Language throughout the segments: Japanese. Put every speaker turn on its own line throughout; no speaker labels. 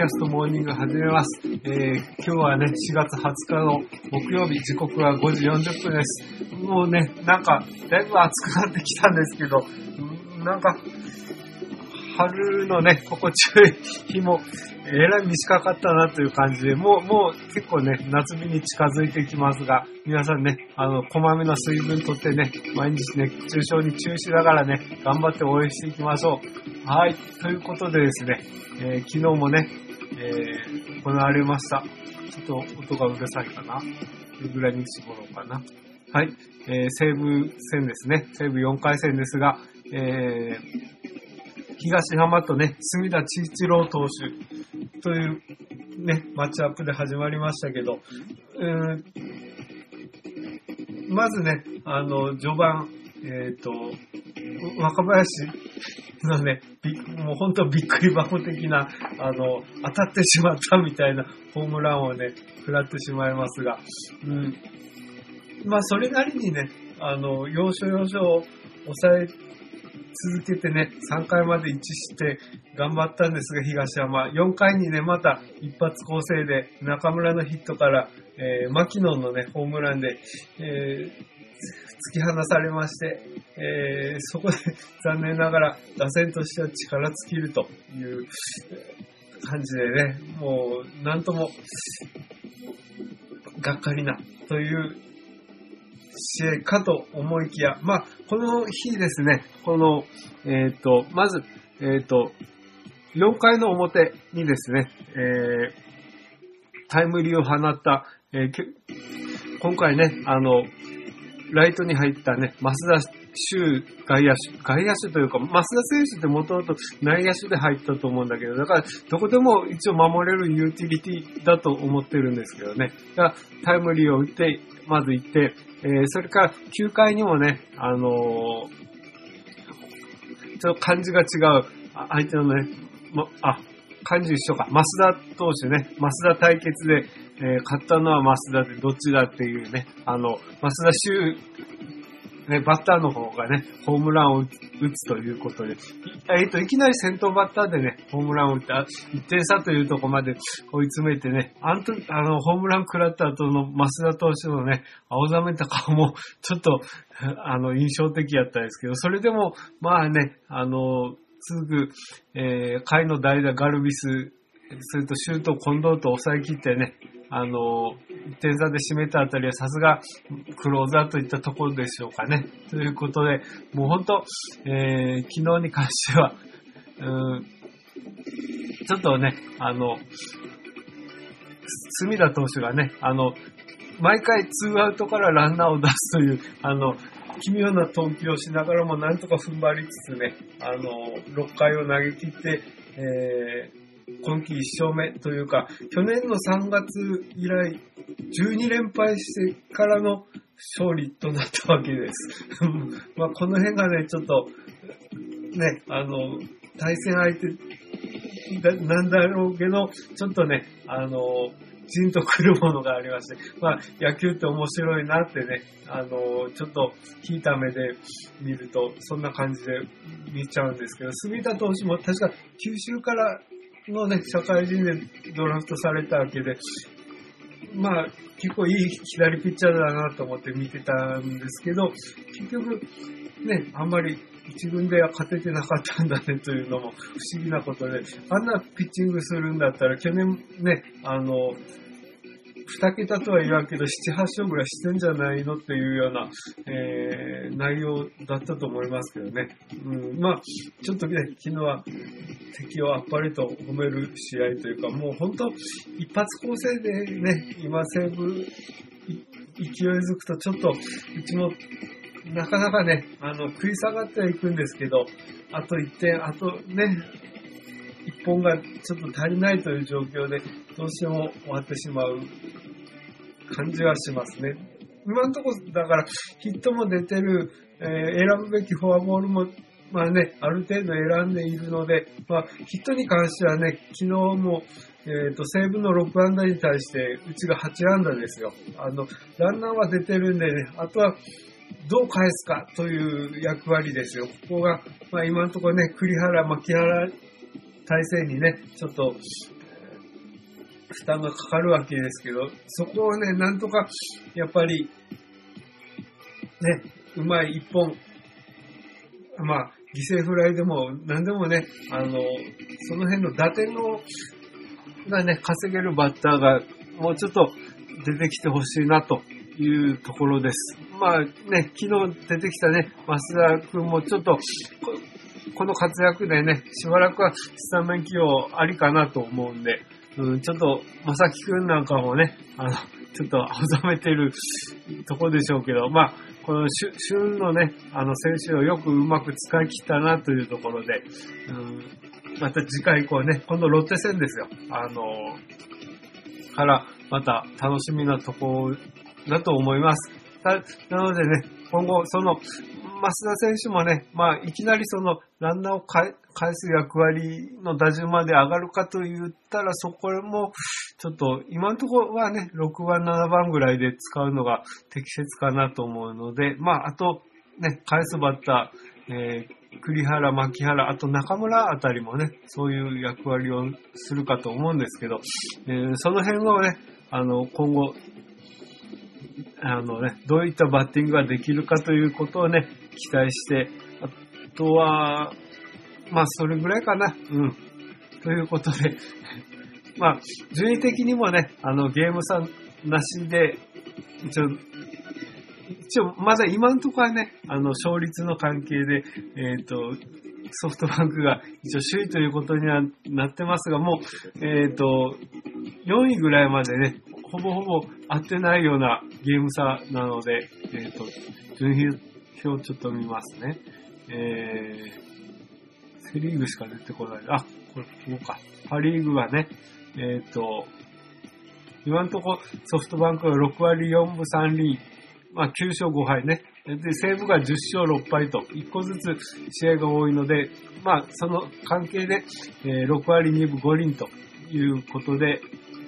キャストモーニング始めます。えー、今日はね、4月20日の木曜日、時刻は5時40分です。もうね、なんか、だいぶ暑くなってきたんですけど、なんか、春のね、心地よい日も、えらい短かったなという感じで、もう、もう結構ね、夏日に近づいてきますが、皆さんね、あの、こまめな水分とってね、毎日ね、熱中症に注意しながらね、頑張って応援していきましょう。はい、ということでですね、えー昨日もね、えー行われました。ちょっと音がうるさいかな。これぐらいに絞ろうかな。はい、えー西武戦ですね。西武4回戦ですが、えー東浜とね、隅田千一郎投手というね、マッチアップで始まりましたけど、うーんまずね、あの、序盤、えっ、と、若林のね、もう本当びっくり箱的な、あの、当たってしまったみたいなホームランをね、食らってしまいますが、うん。まあ、それなりにね、あの、要所要所を抑え続けてね、3回まで一致して頑張ったんですが、東山。4回にね、また一発構成で中村のヒットから、えー、牧野のね、ホームランで、えー突き放されまして、えーそこで 残念ながら打線としては力尽きるという感じでね、もうなんともがっかりなという試合かと思いきや、まあ、この日ですね、この、えっ、と、まず、えっ、と、4回の表にですね、えータイムリーを放った、えー今回ね、あの、ライトに入ったね、増田修外野手、外野手というか、増田選手ってもともと内野手で入ったと思うんだけど、だからどこでも一応守れるユーティリティだと思ってるんですけどね。だタイムリーを打って、まず行って、えーそれから9回にもね、あのーちょっと感じが違う、相手のね、ま、あ、感じ一緒か。増田投手ね、増田対決で、えー勝ったのは増田でどっちだっていうね、あの、増田修、ね、バッターの方がね、ホームランを打つということで、えっと、いきなり先頭バッターでね、ホームランを打って、あ1点差というとこまで追い詰めてね、あの、あの、ホームラン食らった後の増田投手のね、青ざめた顔も、ちょっと、あの、印象的やったんですけど、それでも、まあね、あの、すぐ、えー、下位の代打ガルビス、それとシュート近藤と抑え切ってね、あの、1点差で締めたあたりはさすがクローザーといったところでしょうかね。ということで、もう本当、えー昨日に関しては、うん、ちょっとね、あの、隅田投手がね、あの、毎回ツーアウトからランナーを出すという、あの、奇妙な投球をしながらもなんとか踏ん張りつつね、あの、6回を投げ切って、えー今季1勝目というか、去年の3月以来、12連敗してからの勝利となったわけです。まあ、この辺がね、ちょっと、ね、あの、対戦相手なんだろうけど、ちょっとね、あの、じんとくるものがありまして、まあ、野球って面白いなってね、あの、ちょっと引いた目で見ると、そんな感じで見ちゃうんですけど、杉田投手も確か九州からのね、社会人でドラフトされたわけで、まあ、結構いい左ピッチャーだなと思って見てたんですけど、結局、ね、あんまり一軍では勝ててなかったんだねというのも不思議なことで、あんなピッチングするんだったら、去年ね、あの、2桁とは言わんけど、7、8勝ぐらいしてんじゃないのっていうような、えー、内容だったと思いますけどね。うん、まあ、ちょっとね、昨日は敵をあっぱれと褒める試合というか、もう本当、一発構成でね、今西武、勢いづくとちょっと、うちもなかなかね、あの、食い下がってはいくんですけど、あと1点、あとね、1本がちょっと足りないという状況で、どうしても終わってしまう感じはしますね。今のところ、だから、ヒットも出てる、えー、選ぶべきフォアボールも、まあね、ある程度選んでいるので、まあ、ヒットに関してはね、昨日も、えっ、ー、と、西武の6安打に対して、うちが8安打ですよ。あの、ランナーは出てるんでね、あとは、どう返すかという役割ですよ。ここが、まあ今のところね、栗原、牧原体制にね、ちょっと、負担がかかるわけですけど、そこをね、なんとか、やっぱり、ね、うまい一本、まあ、犠牲フライでも何でもね、あの、その辺の打点の、がね、稼げるバッターがもうちょっと出てきてほしいなというところです。まあね、昨日出てきたね、増田君もちょっと、この活躍でね、しばらくはスタメン起用ありかなと思うんで、うん、ちょっと、まさきくんなんかもね、あの、ちょっと青ざめてる とこでしょうけど、まあ、この旬のね、あの選手をよくうまく使い切ったなというところで、うん、また次回以降ね、今度ロッテ戦ですよ。あの、から、また楽しみなとこだと思います。なのでね、今後、その、増田選手もね、まあ、いきなりその、ランナーを返す役割の打順まで上がるかと言ったら、そこも、ちょっと、今のところはね、6番、7番ぐらいで使うのが適切かなと思うので、まあ、あと、ね、返すバッター、えー、栗原、牧原、あと中村あたりもね、そういう役割をするかと思うんですけど、えー、その辺をね、あの、今後、あのね、どういったバッティングができるかということをね、期待して、あとは、まあ、それぐらいかな。うん。ということで まあ、順位的にもね、あの、ゲーム差なしで、一応、一応、まだ今のところはね、あの、勝率の関係で、えっ、ー、と、ソフトバンクが一応首位ということにはなってますが、もう、えっ、ー、と、4位ぐらいまでね、ほぼほぼ合ってないようなゲーム差なので、えっ、ー、と、順位表をちょっと見ますね。えー、セリーグしか出てこない。あ、これ、こうか。パリーグはね、えっ、ー、と、今のとこソフトバンクは6割4分3厘、まあ9勝5敗ね。で、西武が10勝6敗と、1個ずつ試合が多いので、まあその関係で、えー、6割2分5厘ということで、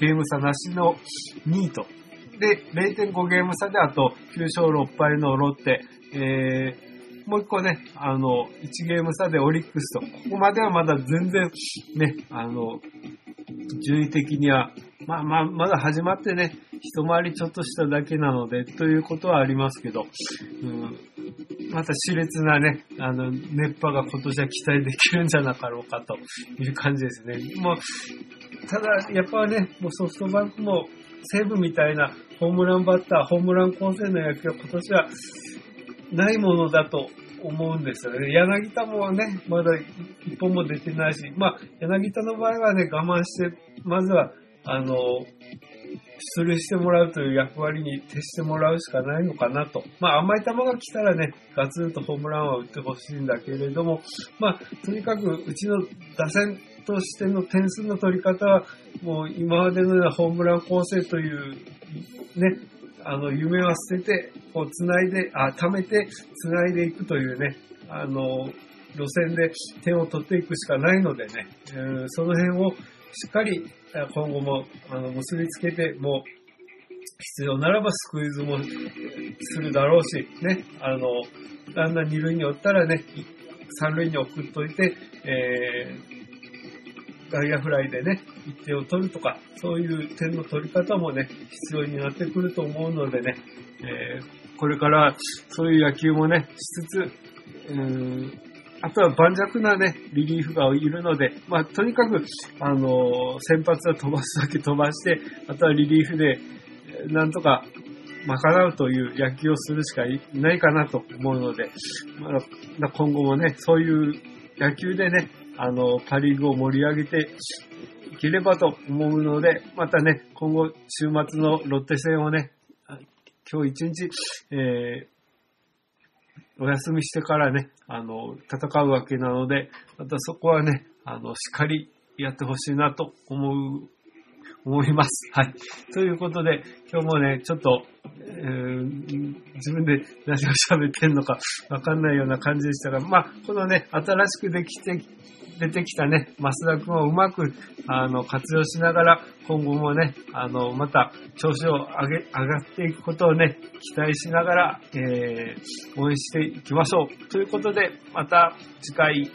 ゲーム差なしの2位と。で、0.5ゲーム差であと9勝6敗のロッテ、えー、もう一個ね、あの、1ゲーム差でオリックスと、ここまではまだ全然ね、あの、順位的には、まあまあ、まだ始まってね、一回りちょっとしただけなので、ということはありますけど、うん、また熾烈なね、あの、熱波が今年は期待できるんじゃなかろうかという感じですね。もう、ただ、やっぱね、もうソフトバンクも西武みたいなホームランバッター、ホームラン構成の野球は今年はないものだと思うんですよね。柳田もね、まだ一本も出てないし、まあ、柳田の場合はね、我慢して、まずは、あの、出塁してもらうという役割に徹してもらうしかないのかなと。まあ甘い球が来たらね、ガツンとホームランは打ってほしいんだけれども、まあとにかくうちの打線としての点数の取り方は、もう今までのようなホームラン構成というね、あの夢は捨てて、こう繋いで、あ、貯めて繋いでいくというね、あの、路線で点を取っていくしかないのでね、その辺をしっかり今後もあの結びつけて、もう必要ならばスクイズもするだろうし、ね、あの、ランナー二塁におったらね、三塁に送っといて、えー、外野フライでね、1点を取るとか、そういう点の取り方もね、必要になってくると思うのでね、えー、これからそういう野球もね、しつつ、うんあとは盤石なね、リリーフがいるので、まあ、とにかく、あの、先発は飛ばすだけ飛ばして、あとはリリーフで、なんとか賄うという野球をするしかいないかなと思うので、まあ、今後もね、そういう野球でね、あの、パリーグを盛り上げていければと思うので、またね、今後、週末のロッテ戦をね、今日一日、えー、お休みしてからね、あの、戦うわけなので、またそこはね、あの、しっかりやってほしいなと思う思います。はい。ということで、今日もね、ちょっと、えー、自分で何を喋ってんのかわかんないような感じでしたが、まあ、このね、新しくできて、出てきたね、増田くんをうまく、あの、活用しながら、今後もね、あの、また、調子を上げ、上がっていくことをね、期待しながら、えー、応援していきましょう。ということで、また次回